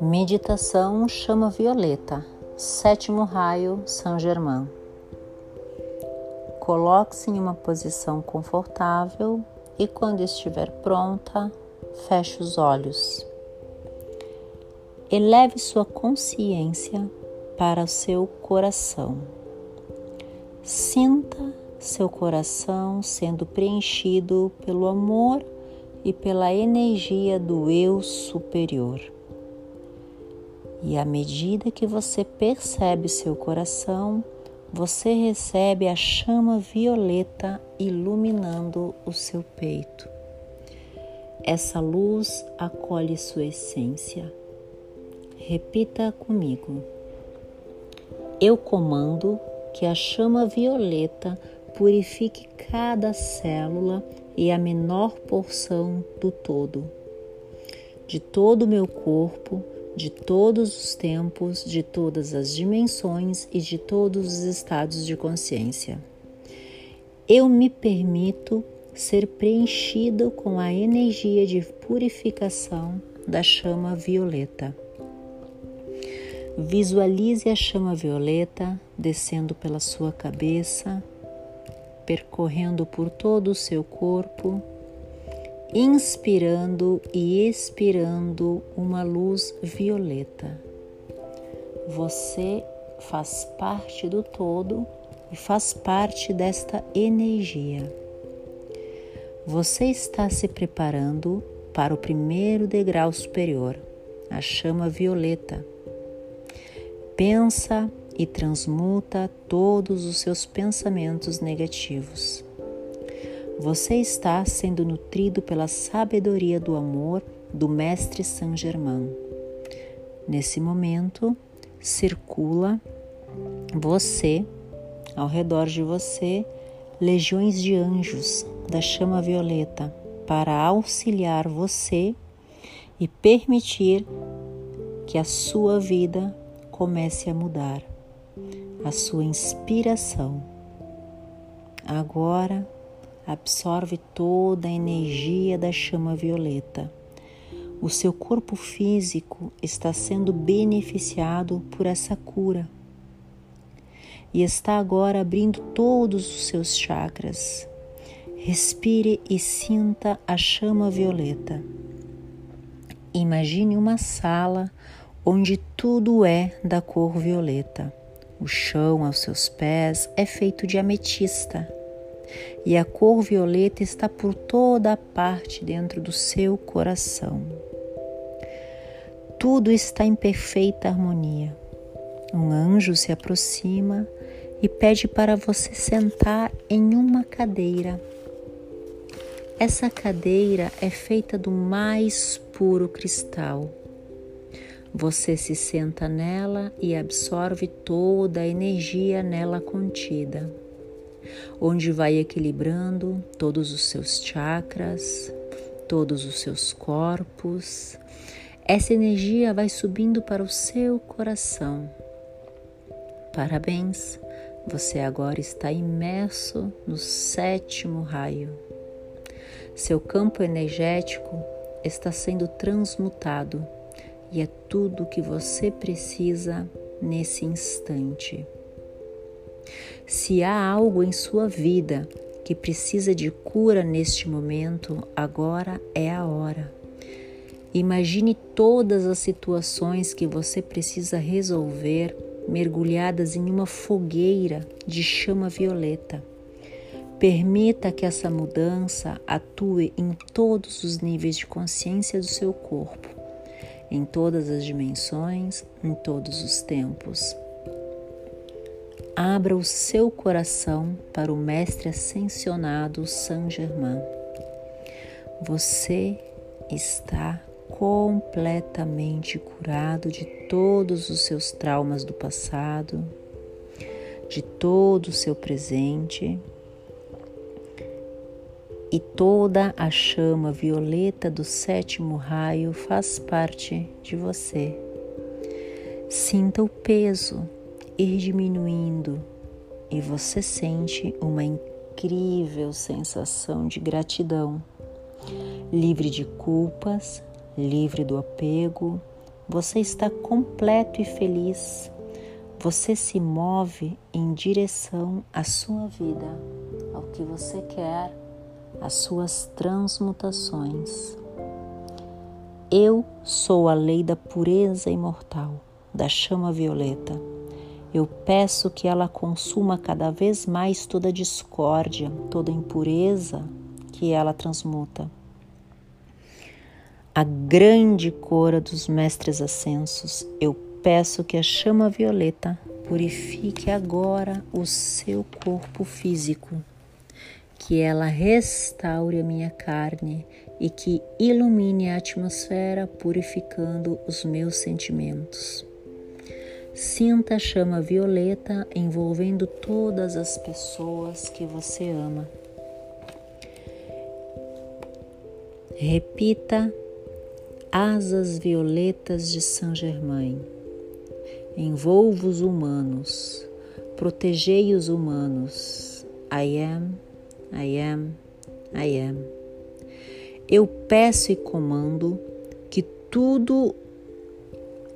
Meditação chama violeta, sétimo raio São Germain. Coloque-se em uma posição confortável e, quando estiver pronta, feche os olhos. Eleve sua consciência para o seu coração. Sinta seu coração sendo preenchido pelo amor e pela energia do eu superior. E à medida que você percebe seu coração, você recebe a chama violeta iluminando o seu peito. Essa luz acolhe sua essência. Repita comigo. Eu comando que a chama violeta purifique cada célula e a menor porção do todo, de todo o meu corpo de todos os tempos, de todas as dimensões e de todos os estados de consciência. Eu me permito ser preenchido com a energia de purificação da chama violeta. Visualize a chama violeta descendo pela sua cabeça, percorrendo por todo o seu corpo inspirando e expirando uma luz violeta. Você faz parte do todo e faz parte desta energia. Você está se preparando para o primeiro degrau superior, a chama violeta. Pensa e transmuta todos os seus pensamentos negativos. Você está sendo nutrido pela sabedoria do amor do Mestre Saint Germain. Nesse momento, circula você, ao redor de você, legiões de anjos da chama violeta para auxiliar você e permitir que a sua vida comece a mudar, a sua inspiração. Agora, absorve toda a energia da chama violeta. O seu corpo físico está sendo beneficiado por essa cura e está agora abrindo todos os seus chakras. Respire e sinta a chama violeta. Imagine uma sala onde tudo é da cor violeta. O chão aos seus pés é feito de ametista e a cor violeta está por toda a parte dentro do seu coração. Tudo está em perfeita harmonia. Um anjo se aproxima e pede para você sentar em uma cadeira. Essa cadeira é feita do mais puro cristal. Você se senta nela e absorve toda a energia nela contida onde vai equilibrando todos os seus chakras, todos os seus corpos. Essa energia vai subindo para o seu coração. Parabéns, você agora está imerso no sétimo raio. Seu campo energético está sendo transmutado e é tudo o que você precisa nesse instante. Se há algo em sua vida que precisa de cura neste momento, agora é a hora. Imagine todas as situações que você precisa resolver mergulhadas em uma fogueira de chama violeta. Permita que essa mudança atue em todos os níveis de consciência do seu corpo, em todas as dimensões, em todos os tempos. Abra o seu coração para o Mestre Ascensionado Saint Germain. Você está completamente curado de todos os seus traumas do passado, de todo o seu presente e toda a chama violeta do sétimo raio faz parte de você. Sinta o peso ir diminuindo e você sente uma incrível sensação de gratidão livre de culpas, livre do apego, você está completo e feliz. Você se move em direção à sua vida, ao que você quer, às suas transmutações. Eu sou a lei da pureza imortal, da chama violeta. Eu peço que ela consuma cada vez mais toda discórdia, toda impureza que ela transmuta a grande cora dos mestres ascensos, eu peço que a chama violeta purifique agora o seu corpo físico, que ela restaure a minha carne e que ilumine a atmosfera, purificando os meus sentimentos. Sinta a chama violeta envolvendo todas as pessoas que você ama. Repita asas violetas de Saint Germain. Envolvo os humanos, protegei os humanos. I am, I am, I am. Eu peço e comando que tudo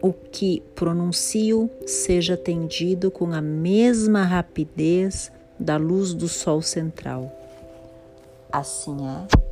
o que pronuncio seja atendido com a mesma rapidez da luz do sol central. Assim é.